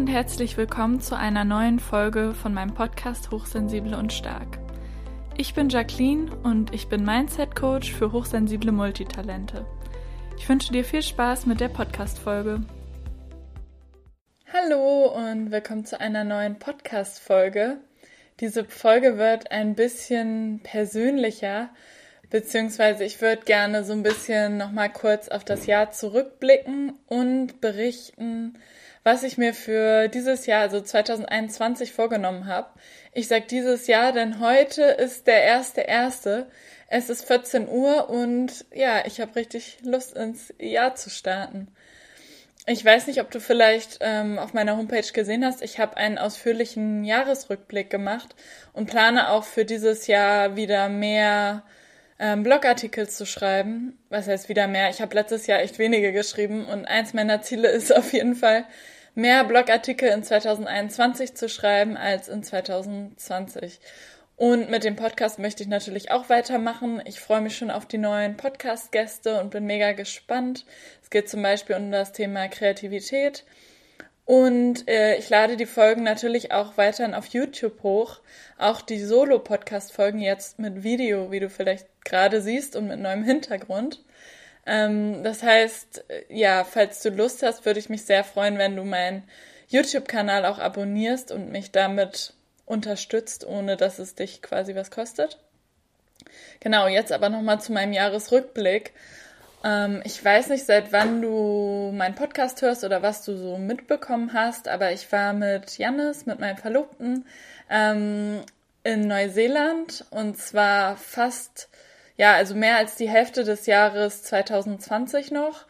und herzlich willkommen zu einer neuen Folge von meinem Podcast Hochsensible und Stark. Ich bin Jacqueline und ich bin Mindset Coach für hochsensible Multitalente. Ich wünsche dir viel Spaß mit der Podcast-Folge. Hallo und willkommen zu einer neuen Podcast-Folge. Diese Folge wird ein bisschen persönlicher, beziehungsweise ich würde gerne so ein bisschen nochmal kurz auf das Jahr zurückblicken und berichten, was ich mir für dieses Jahr, also 2021, vorgenommen habe. Ich sage dieses Jahr, denn heute ist der erste erste. Es ist 14 Uhr und ja, ich habe richtig Lust ins Jahr zu starten. Ich weiß nicht, ob du vielleicht ähm, auf meiner Homepage gesehen hast. Ich habe einen ausführlichen Jahresrückblick gemacht und plane auch für dieses Jahr wieder mehr ähm, Blogartikel zu schreiben. Was heißt wieder mehr? Ich habe letztes Jahr echt wenige geschrieben und eins meiner Ziele ist auf jeden Fall, mehr Blogartikel in 2021 zu schreiben als in 2020. Und mit dem Podcast möchte ich natürlich auch weitermachen. Ich freue mich schon auf die neuen Podcast-Gäste und bin mega gespannt. Es geht zum Beispiel um das Thema Kreativität. Und äh, ich lade die Folgen natürlich auch weiterhin auf YouTube hoch. Auch die Solo-Podcast-Folgen jetzt mit Video, wie du vielleicht gerade siehst und mit neuem Hintergrund. Ähm, das heißt, äh, ja, falls du Lust hast, würde ich mich sehr freuen, wenn du meinen YouTube-Kanal auch abonnierst und mich damit unterstützt, ohne dass es dich quasi was kostet. Genau, jetzt aber nochmal zu meinem Jahresrückblick. Ähm, ich weiß nicht, seit wann du meinen Podcast hörst oder was du so mitbekommen hast, aber ich war mit Jannis, mit meinem Verlobten, ähm, in Neuseeland und zwar fast, ja, also mehr als die Hälfte des Jahres 2020 noch.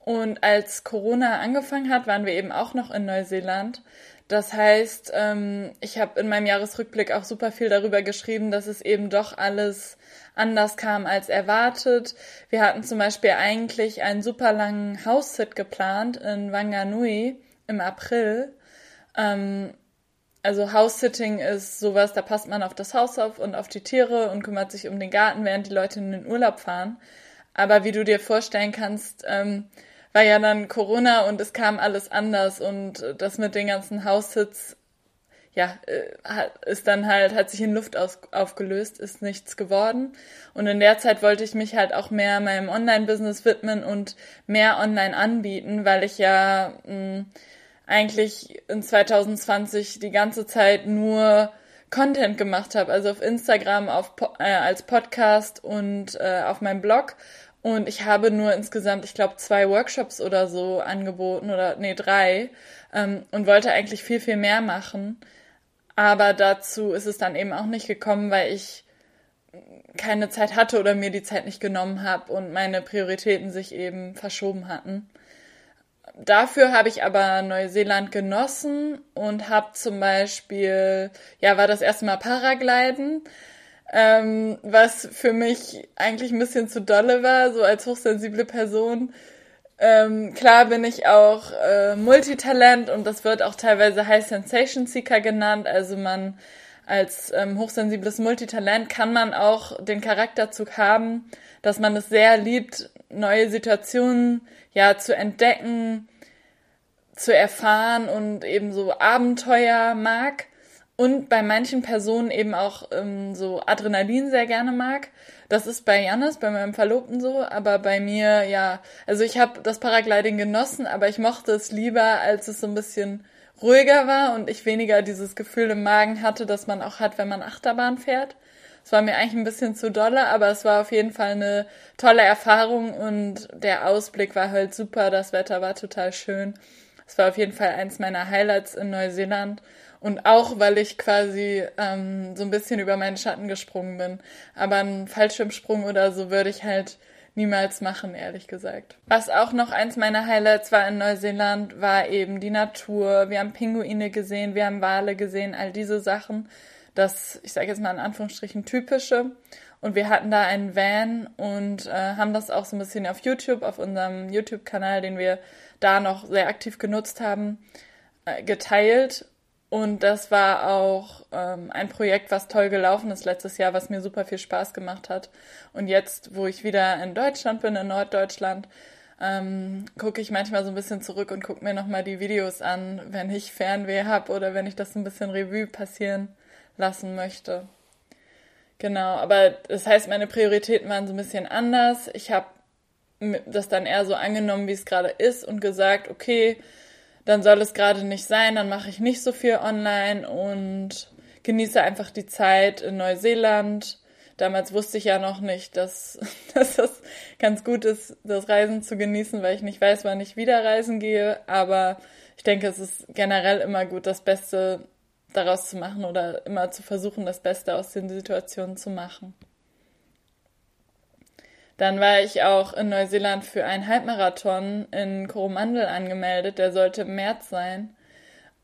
Und als Corona angefangen hat, waren wir eben auch noch in Neuseeland. Das heißt, ähm, ich habe in meinem Jahresrückblick auch super viel darüber geschrieben, dass es eben doch alles anders kam als erwartet. Wir hatten zum Beispiel eigentlich einen super langen House-Sit geplant in Wanganui im April. Ähm, also House-Sitting ist sowas, da passt man auf das Haus auf und auf die Tiere und kümmert sich um den Garten, während die Leute in den Urlaub fahren. Aber wie du dir vorstellen kannst, ähm, war ja dann Corona und es kam alles anders und das mit den ganzen Haussitz ja, äh, ist dann halt, hat sich in Luft aus, aufgelöst, ist nichts geworden. Und in der Zeit wollte ich mich halt auch mehr meinem Online-Business widmen und mehr online anbieten, weil ich ja mh, eigentlich in 2020 die ganze Zeit nur Content gemacht habe, also auf Instagram, auf, äh, als Podcast und äh, auf meinem Blog. Und ich habe nur insgesamt, ich glaube, zwei Workshops oder so angeboten oder nee, drei ähm, und wollte eigentlich viel, viel mehr machen. Aber dazu ist es dann eben auch nicht gekommen, weil ich keine Zeit hatte oder mir die Zeit nicht genommen habe und meine Prioritäten sich eben verschoben hatten. Dafür habe ich aber Neuseeland genossen und habe zum Beispiel, ja, war das erste Mal Paragliden, ähm, was für mich eigentlich ein bisschen zu dolle war, so als hochsensible Person ähm, klar bin ich auch äh, Multitalent und das wird auch teilweise High Sensation Seeker genannt. Also man als ähm, hochsensibles Multitalent kann man auch den Charakterzug haben, dass man es sehr liebt, neue Situationen ja zu entdecken, zu erfahren und eben so Abenteuer mag und bei manchen Personen eben auch ähm, so Adrenalin sehr gerne mag. Das ist bei Janis, bei meinem Verlobten so, aber bei mir, ja, also ich habe das Paragliding genossen, aber ich mochte es lieber, als es so ein bisschen ruhiger war und ich weniger dieses Gefühl im Magen hatte, das man auch hat, wenn man Achterbahn fährt. Es war mir eigentlich ein bisschen zu dolle, aber es war auf jeden Fall eine tolle Erfahrung und der Ausblick war halt super, das Wetter war total schön. Es war auf jeden Fall eins meiner Highlights in Neuseeland. Und auch, weil ich quasi ähm, so ein bisschen über meinen Schatten gesprungen bin. Aber einen Fallschirmsprung oder so würde ich halt niemals machen, ehrlich gesagt. Was auch noch eins meiner Highlights war in Neuseeland, war eben die Natur. Wir haben Pinguine gesehen, wir haben Wale gesehen, all diese Sachen. Das, ich sage jetzt mal in Anführungsstrichen, typische. Und wir hatten da einen Van und äh, haben das auch so ein bisschen auf YouTube, auf unserem YouTube-Kanal, den wir da noch sehr aktiv genutzt haben, äh, geteilt. Und das war auch ähm, ein Projekt, was toll gelaufen ist letztes Jahr, was mir super viel Spaß gemacht hat. Und jetzt, wo ich wieder in Deutschland bin, in Norddeutschland, ähm, gucke ich manchmal so ein bisschen zurück und gucke mir nochmal die Videos an, wenn ich Fernweh habe oder wenn ich das ein bisschen Revue passieren lassen möchte. Genau, aber das heißt, meine Prioritäten waren so ein bisschen anders. Ich habe das dann eher so angenommen, wie es gerade ist und gesagt, okay, dann soll es gerade nicht sein, dann mache ich nicht so viel online und genieße einfach die Zeit in Neuseeland. Damals wusste ich ja noch nicht, dass, dass das ganz gut ist, das Reisen zu genießen, weil ich nicht weiß, wann ich wieder reisen gehe. Aber ich denke, es ist generell immer gut, das Beste daraus zu machen oder immer zu versuchen, das Beste aus den Situationen zu machen. Dann war ich auch in Neuseeland für einen Halbmarathon in Coromandel angemeldet. Der sollte im März sein.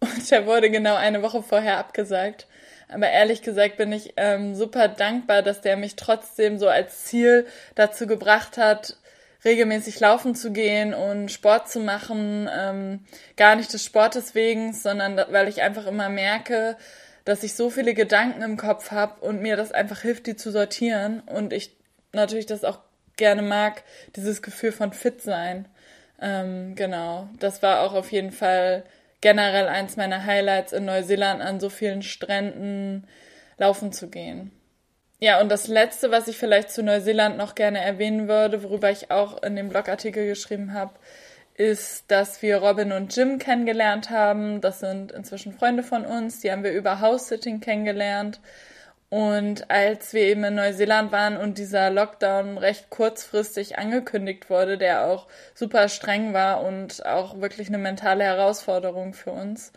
Und der wurde genau eine Woche vorher abgesagt. Aber ehrlich gesagt bin ich ähm, super dankbar, dass der mich trotzdem so als Ziel dazu gebracht hat, regelmäßig laufen zu gehen und Sport zu machen. Ähm, gar nicht des Sportes wegen, sondern weil ich einfach immer merke, dass ich so viele Gedanken im Kopf habe und mir das einfach hilft, die zu sortieren. Und ich natürlich das auch gerne mag, dieses Gefühl von fit sein. Ähm, genau, das war auch auf jeden Fall generell eins meiner Highlights in Neuseeland an so vielen Stränden laufen zu gehen. Ja, und das letzte, was ich vielleicht zu Neuseeland noch gerne erwähnen würde, worüber ich auch in dem Blogartikel geschrieben habe, ist, dass wir Robin und Jim kennengelernt haben. Das sind inzwischen Freunde von uns. Die haben wir über House-Sitting kennengelernt. Und als wir eben in Neuseeland waren und dieser Lockdown recht kurzfristig angekündigt wurde, der auch super streng war und auch wirklich eine mentale Herausforderung für uns,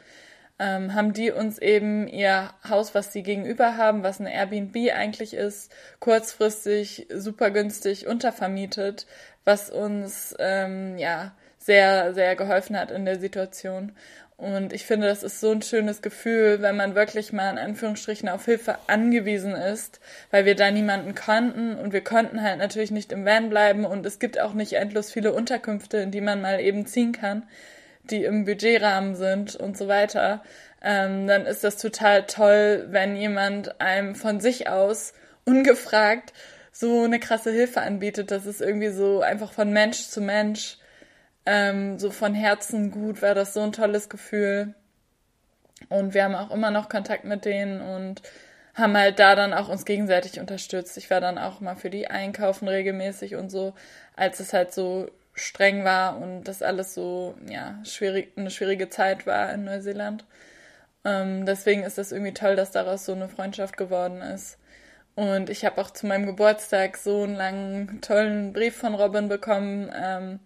ähm, haben die uns eben ihr Haus, was sie gegenüber haben, was ein Airbnb eigentlich ist, kurzfristig super günstig untervermietet, was uns ähm, ja sehr, sehr geholfen hat in der Situation. Und ich finde, das ist so ein schönes Gefühl, wenn man wirklich mal in Anführungsstrichen auf Hilfe angewiesen ist, weil wir da niemanden kannten und wir konnten halt natürlich nicht im Van bleiben und es gibt auch nicht endlos viele Unterkünfte, in die man mal eben ziehen kann, die im Budgetrahmen sind und so weiter. Ähm, dann ist das total toll, wenn jemand einem von sich aus ungefragt so eine krasse Hilfe anbietet. Das ist irgendwie so einfach von Mensch zu Mensch ähm, so von Herzen gut war das so ein tolles Gefühl. Und wir haben auch immer noch Kontakt mit denen und haben halt da dann auch uns gegenseitig unterstützt. Ich war dann auch mal für die einkaufen regelmäßig und so, als es halt so streng war und das alles so, ja, schwierig, eine schwierige Zeit war in Neuseeland. Ähm, deswegen ist das irgendwie toll, dass daraus so eine Freundschaft geworden ist. Und ich habe auch zu meinem Geburtstag so einen langen, tollen Brief von Robin bekommen, ähm,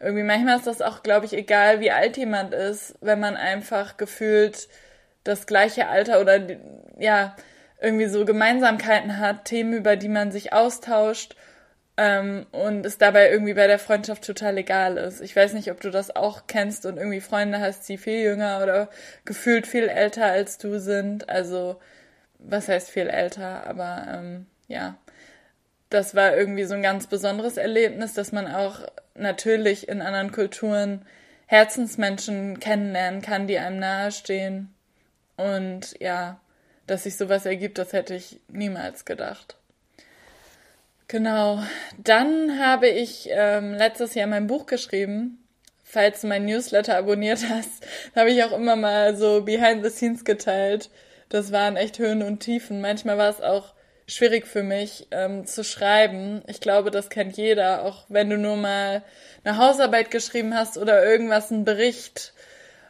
irgendwie manchmal ist das auch, glaube ich, egal, wie alt jemand ist, wenn man einfach gefühlt das gleiche Alter oder ja, irgendwie so Gemeinsamkeiten hat, Themen, über die man sich austauscht ähm, und es dabei irgendwie bei der Freundschaft total egal ist. Ich weiß nicht, ob du das auch kennst und irgendwie Freunde hast, die viel jünger oder gefühlt viel älter als du sind. Also, was heißt viel älter, aber ähm, ja, das war irgendwie so ein ganz besonderes Erlebnis, dass man auch natürlich in anderen Kulturen Herzensmenschen kennenlernen kann, die einem nahestehen. Und ja, dass sich sowas ergibt, das hätte ich niemals gedacht. Genau. Dann habe ich ähm, letztes Jahr mein Buch geschrieben. Falls du mein Newsletter abonniert hast, habe ich auch immer mal so Behind the Scenes geteilt. Das waren echt Höhen und Tiefen. Manchmal war es auch schwierig für mich ähm, zu schreiben. Ich glaube, das kennt jeder, auch wenn du nur mal eine Hausarbeit geschrieben hast oder irgendwas, einen Bericht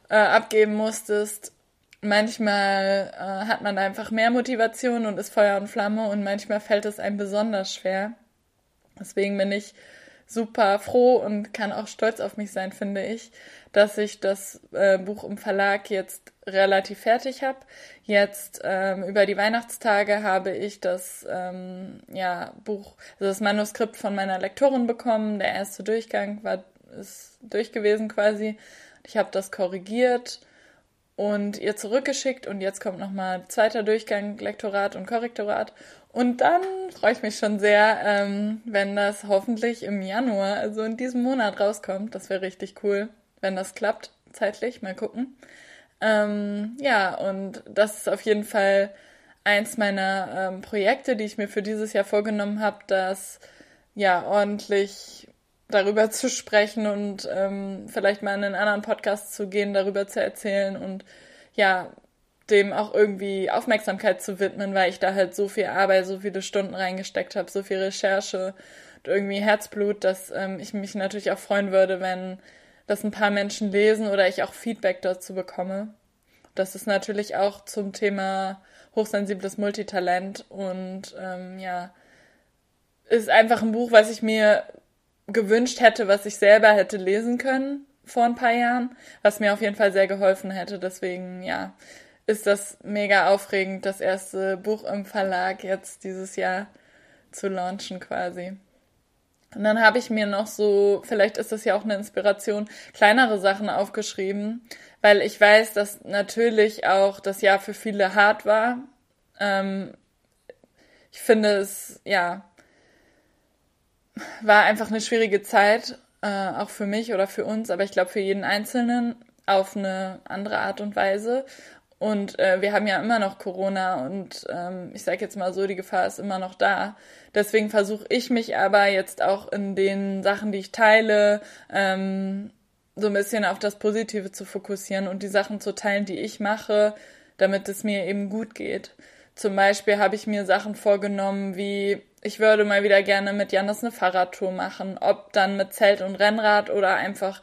äh, abgeben musstest. Manchmal äh, hat man einfach mehr Motivation und ist Feuer und Flamme und manchmal fällt es einem besonders schwer. Deswegen bin ich super froh und kann auch stolz auf mich sein, finde ich, dass ich das äh, Buch im Verlag jetzt relativ fertig habe. Jetzt ähm, über die Weihnachtstage habe ich das ähm, ja, Buch, also das Manuskript von meiner Lektorin bekommen. Der erste Durchgang war ist durch gewesen quasi. Ich habe das korrigiert und ihr zurückgeschickt und jetzt kommt nochmal zweiter Durchgang, Lektorat und Korrektorat. Und dann freue ich mich schon sehr, ähm, wenn das hoffentlich im Januar, also in diesem Monat rauskommt. Das wäre richtig cool, wenn das klappt, zeitlich. Mal gucken. Ähm, ja, und das ist auf jeden Fall eins meiner ähm, Projekte, die ich mir für dieses Jahr vorgenommen habe, das ja ordentlich darüber zu sprechen und ähm, vielleicht mal in einen anderen Podcast zu gehen, darüber zu erzählen und ja, dem auch irgendwie Aufmerksamkeit zu widmen, weil ich da halt so viel Arbeit, so viele Stunden reingesteckt habe, so viel Recherche und irgendwie Herzblut, dass ähm, ich mich natürlich auch freuen würde, wenn das ein paar Menschen lesen oder ich auch Feedback dazu bekomme. Das ist natürlich auch zum Thema hochsensibles Multitalent und ähm, ja, ist einfach ein Buch, was ich mir gewünscht hätte, was ich selber hätte lesen können vor ein paar Jahren, was mir auf jeden Fall sehr geholfen hätte. Deswegen, ja, ist das mega aufregend, das erste Buch im Verlag jetzt dieses Jahr zu launchen quasi. Und dann habe ich mir noch so, vielleicht ist das ja auch eine Inspiration, kleinere Sachen aufgeschrieben, weil ich weiß, dass natürlich auch das Jahr für viele hart war. Ähm, ich finde es, ja, war einfach eine schwierige Zeit, äh, auch für mich oder für uns, aber ich glaube für jeden Einzelnen auf eine andere Art und Weise. Und äh, wir haben ja immer noch Corona und ähm, ich sage jetzt mal so, die Gefahr ist immer noch da. Deswegen versuche ich mich aber jetzt auch in den Sachen, die ich teile, ähm, so ein bisschen auf das Positive zu fokussieren und die Sachen zu teilen, die ich mache, damit es mir eben gut geht. Zum Beispiel habe ich mir Sachen vorgenommen, wie ich würde mal wieder gerne mit Janis eine Fahrradtour machen, ob dann mit Zelt und Rennrad oder einfach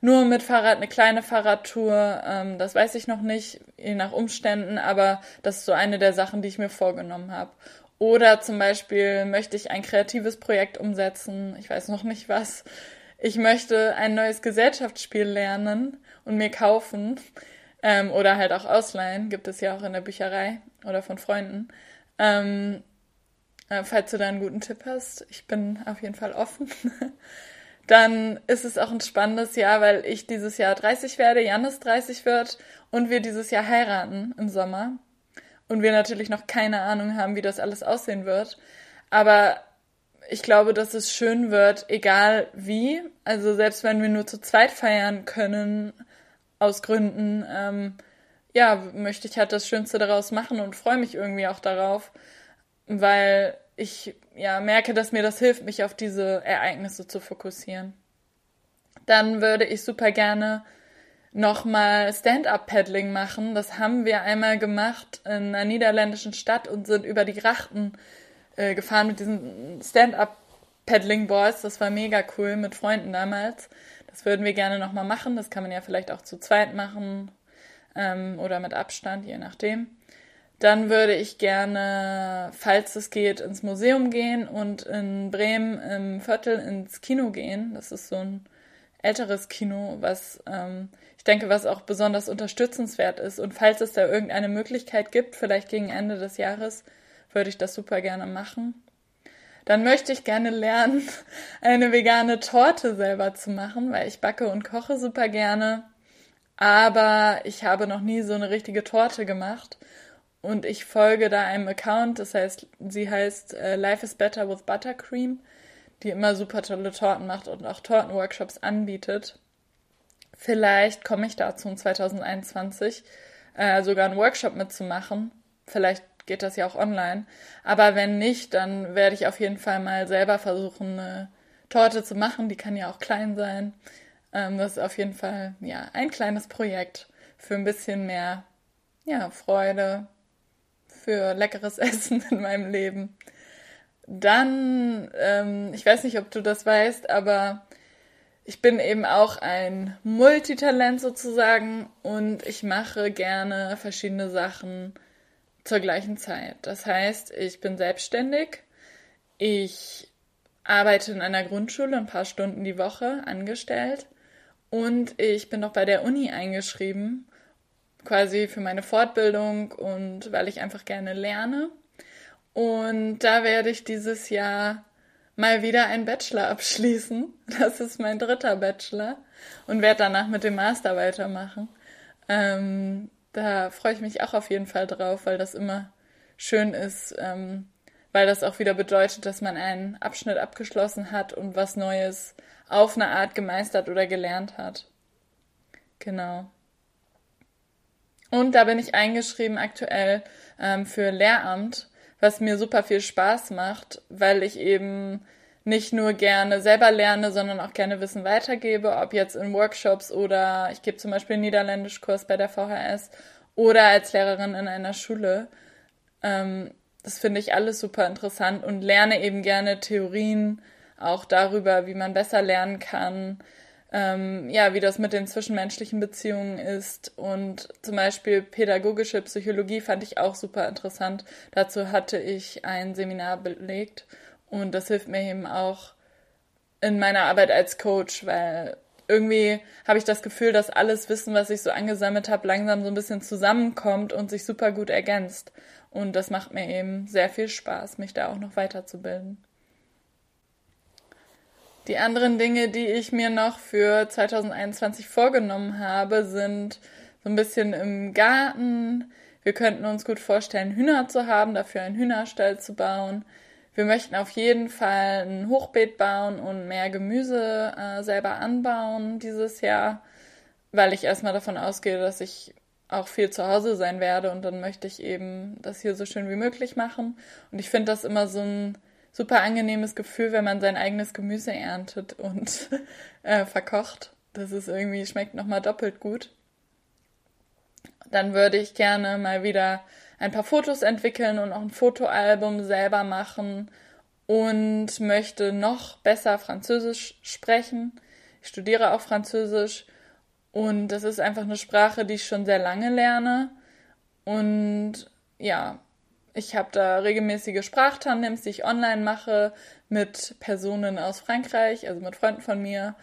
nur mit Fahrrad eine kleine Fahrradtour. Ähm, das weiß ich noch nicht, je nach Umständen, aber das ist so eine der Sachen, die ich mir vorgenommen habe. Oder zum Beispiel möchte ich ein kreatives Projekt umsetzen. Ich weiß noch nicht was. Ich möchte ein neues Gesellschaftsspiel lernen und mir kaufen. Ähm, oder halt auch ausleihen. Gibt es ja auch in der Bücherei oder von Freunden. Ähm, äh, falls du da einen guten Tipp hast, ich bin auf jeden Fall offen. dann ist es auch ein spannendes Jahr, weil ich dieses Jahr 30 werde, Janis 30 wird und wir dieses Jahr heiraten im Sommer. Und wir natürlich noch keine Ahnung haben, wie das alles aussehen wird. Aber ich glaube, dass es schön wird, egal wie. Also selbst wenn wir nur zu zweit feiern können, aus Gründen, ähm, ja, möchte ich halt das Schönste daraus machen und freue mich irgendwie auch darauf, weil ich ja merke, dass mir das hilft, mich auf diese Ereignisse zu fokussieren. Dann würde ich super gerne nochmal Stand-up-Paddling machen. Das haben wir einmal gemacht in einer niederländischen Stadt und sind über die Grachten äh, gefahren mit diesen Stand-up-Paddling-Boards. Das war mega cool mit Freunden damals. Das würden wir gerne nochmal machen. Das kann man ja vielleicht auch zu zweit machen ähm, oder mit Abstand, je nachdem. Dann würde ich gerne, falls es geht, ins Museum gehen und in Bremen im Viertel ins Kino gehen. Das ist so ein älteres Kino, was ähm, ich denke, was auch besonders unterstützenswert ist. Und falls es da irgendeine Möglichkeit gibt, vielleicht gegen Ende des Jahres, würde ich das super gerne machen. Dann möchte ich gerne lernen, eine vegane Torte selber zu machen, weil ich backe und koche super gerne. Aber ich habe noch nie so eine richtige Torte gemacht und ich folge da einem Account, das heißt, sie heißt äh, Life is Better with Buttercream, die immer super tolle Torten macht und auch Tortenworkshops anbietet. Vielleicht komme ich dazu in 2021 äh, sogar einen Workshop mitzumachen. Vielleicht geht das ja auch online. Aber wenn nicht, dann werde ich auf jeden Fall mal selber versuchen, eine Torte zu machen. Die kann ja auch klein sein. Ähm, das ist auf jeden Fall ja ein kleines Projekt für ein bisschen mehr ja, Freude, für leckeres Essen in meinem Leben. Dann, ähm, ich weiß nicht, ob du das weißt, aber ich bin eben auch ein Multitalent sozusagen und ich mache gerne verschiedene Sachen zur gleichen Zeit. Das heißt, ich bin selbstständig, ich arbeite in einer Grundschule ein paar Stunden die Woche angestellt und ich bin noch bei der Uni eingeschrieben quasi für meine Fortbildung und weil ich einfach gerne lerne. Und da werde ich dieses Jahr mal wieder einen Bachelor abschließen. Das ist mein dritter Bachelor und werde danach mit dem Master weitermachen. Ähm, da freue ich mich auch auf jeden Fall drauf, weil das immer schön ist, ähm, weil das auch wieder bedeutet, dass man einen Abschnitt abgeschlossen hat und was Neues auf eine Art gemeistert oder gelernt hat. Genau. Und da bin ich eingeschrieben aktuell ähm, für Lehramt, was mir super viel Spaß macht, weil ich eben nicht nur gerne selber lerne, sondern auch gerne Wissen weitergebe, ob jetzt in Workshops oder ich gebe zum Beispiel einen Niederländischkurs bei der VHS oder als Lehrerin in einer Schule. Ähm, das finde ich alles super interessant und lerne eben gerne Theorien auch darüber, wie man besser lernen kann, ähm, ja, wie das mit den zwischenmenschlichen Beziehungen ist. Und zum Beispiel pädagogische Psychologie fand ich auch super interessant. Dazu hatte ich ein Seminar belegt und das hilft mir eben auch in meiner Arbeit als Coach, weil irgendwie habe ich das Gefühl, dass alles Wissen, was ich so angesammelt habe, langsam so ein bisschen zusammenkommt und sich super gut ergänzt. Und das macht mir eben sehr viel Spaß, mich da auch noch weiterzubilden. Die anderen Dinge, die ich mir noch für 2021 vorgenommen habe, sind so ein bisschen im Garten. Wir könnten uns gut vorstellen, Hühner zu haben, dafür einen Hühnerstall zu bauen. Wir möchten auf jeden Fall ein Hochbeet bauen und mehr Gemüse äh, selber anbauen dieses Jahr, weil ich erstmal davon ausgehe, dass ich auch viel zu Hause sein werde und dann möchte ich eben das hier so schön wie möglich machen. Und ich finde das immer so ein super angenehmes Gefühl, wenn man sein eigenes Gemüse erntet und äh, verkocht. Das ist irgendwie, schmeckt nochmal doppelt gut. Dann würde ich gerne mal wieder ein paar Fotos entwickeln und auch ein Fotoalbum selber machen und möchte noch besser Französisch sprechen. Ich studiere auch Französisch und das ist einfach eine Sprache, die ich schon sehr lange lerne. Und ja, ich habe da regelmäßige Sprachtandems, die ich online mache mit Personen aus Frankreich, also mit Freunden von mir.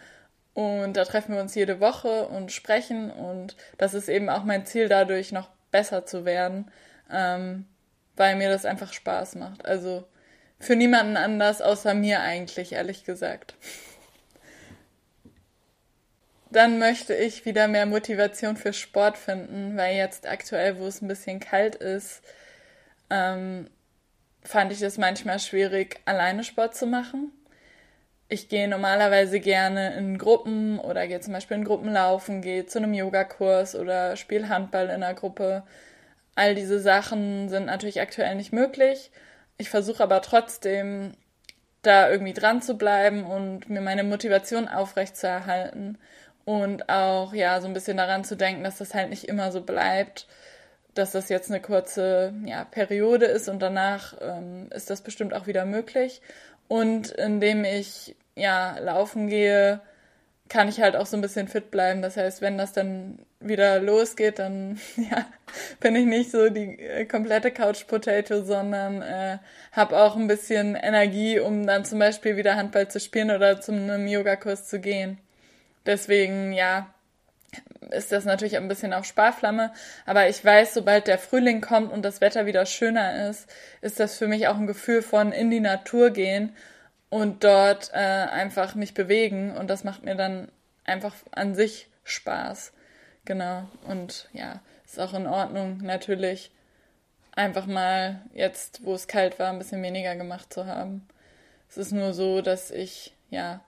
Und da treffen wir uns jede Woche und sprechen. Und das ist eben auch mein Ziel, dadurch noch besser zu werden, ähm, weil mir das einfach Spaß macht. Also für niemanden anders außer mir eigentlich, ehrlich gesagt. Dann möchte ich wieder mehr Motivation für Sport finden, weil jetzt aktuell, wo es ein bisschen kalt ist, ähm, fand ich es manchmal schwierig, alleine Sport zu machen. Ich gehe normalerweise gerne in Gruppen oder gehe zum Beispiel in Gruppen laufen, gehe zu einem Yogakurs oder spiele Handball in einer Gruppe. All diese Sachen sind natürlich aktuell nicht möglich. Ich versuche aber trotzdem, da irgendwie dran zu bleiben und mir meine Motivation aufrechtzuerhalten und auch ja so ein bisschen daran zu denken, dass das halt nicht immer so bleibt dass das jetzt eine kurze ja, Periode ist und danach ähm, ist das bestimmt auch wieder möglich. Und indem ich ja laufen gehe, kann ich halt auch so ein bisschen fit bleiben. Das heißt, wenn das dann wieder losgeht, dann ja, bin ich nicht so die äh, komplette Couch Potato, sondern äh, habe auch ein bisschen Energie, um dann zum Beispiel wieder Handball zu spielen oder zu einem Yogakurs zu gehen. Deswegen, ja, ist das natürlich ein bisschen auf Sparflamme. Aber ich weiß, sobald der Frühling kommt und das Wetter wieder schöner ist, ist das für mich auch ein Gefühl von in die Natur gehen und dort äh, einfach mich bewegen. Und das macht mir dann einfach an sich Spaß. Genau. Und ja, ist auch in Ordnung, natürlich einfach mal jetzt, wo es kalt war, ein bisschen weniger gemacht zu haben. Es ist nur so, dass ich, ja,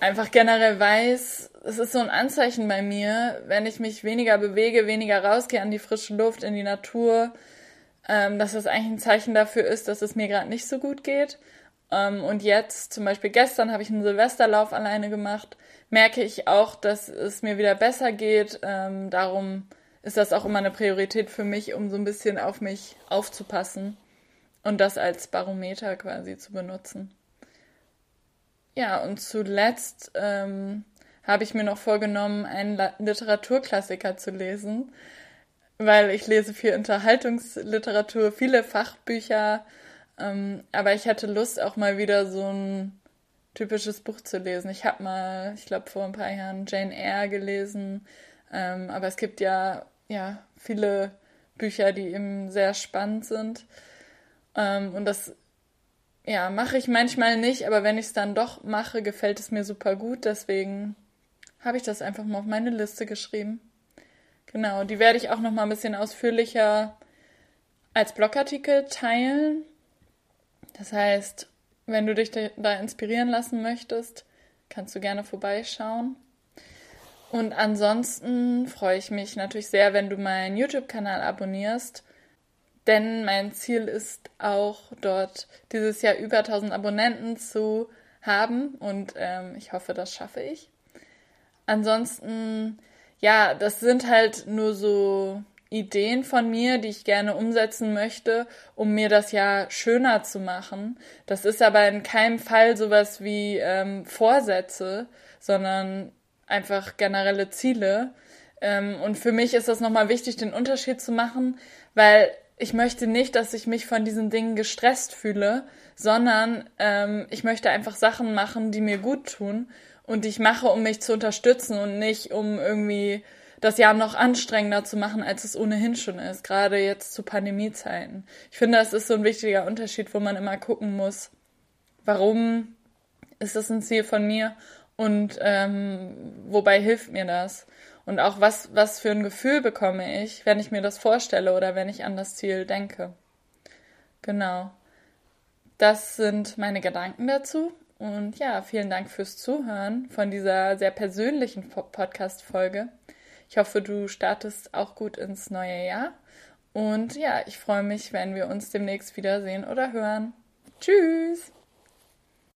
einfach generell weiß, es ist so ein Anzeichen bei mir, wenn ich mich weniger bewege, weniger rausgehe an die frische Luft, in die Natur, ähm, dass das eigentlich ein Zeichen dafür ist, dass es mir gerade nicht so gut geht. Ähm, und jetzt, zum Beispiel gestern, habe ich einen Silvesterlauf alleine gemacht, merke ich auch, dass es mir wieder besser geht. Ähm, darum ist das auch immer eine Priorität für mich, um so ein bisschen auf mich aufzupassen und das als Barometer quasi zu benutzen. Ja, und zuletzt ähm, habe ich mir noch vorgenommen, einen Literaturklassiker zu lesen, weil ich lese viel Unterhaltungsliteratur, viele Fachbücher, ähm, aber ich hatte Lust auch mal wieder so ein typisches Buch zu lesen. Ich habe mal, ich glaube vor ein paar Jahren Jane Eyre gelesen, ähm, aber es gibt ja ja viele Bücher, die eben sehr spannend sind. Ähm, und das ja, mache ich manchmal nicht, aber wenn ich es dann doch mache, gefällt es mir super gut. Deswegen habe ich das einfach mal auf meine Liste geschrieben. Genau, die werde ich auch noch mal ein bisschen ausführlicher als Blogartikel teilen. Das heißt, wenn du dich da inspirieren lassen möchtest, kannst du gerne vorbeischauen. Und ansonsten freue ich mich natürlich sehr, wenn du meinen YouTube-Kanal abonnierst denn mein Ziel ist auch dort dieses Jahr über 1000 Abonnenten zu haben und ähm, ich hoffe, das schaffe ich. Ansonsten, ja, das sind halt nur so Ideen von mir, die ich gerne umsetzen möchte, um mir das Jahr schöner zu machen. Das ist aber in keinem Fall sowas wie ähm, Vorsätze, sondern einfach generelle Ziele. Ähm, und für mich ist das nochmal wichtig, den Unterschied zu machen, weil ich möchte nicht, dass ich mich von diesen Dingen gestresst fühle, sondern ähm, ich möchte einfach Sachen machen, die mir gut tun und die ich mache, um mich zu unterstützen und nicht um irgendwie das Jahr noch anstrengender zu machen, als es ohnehin schon ist, gerade jetzt zu Pandemiezeiten. Ich finde, das ist so ein wichtiger Unterschied, wo man immer gucken muss, warum ist das ein Ziel von mir und ähm, wobei hilft mir das? Und auch was, was für ein Gefühl bekomme ich, wenn ich mir das vorstelle oder wenn ich an das Ziel denke. Genau. Das sind meine Gedanken dazu. Und ja, vielen Dank fürs Zuhören von dieser sehr persönlichen Podcast-Folge. Ich hoffe, du startest auch gut ins neue Jahr. Und ja, ich freue mich, wenn wir uns demnächst wiedersehen oder hören. Tschüss!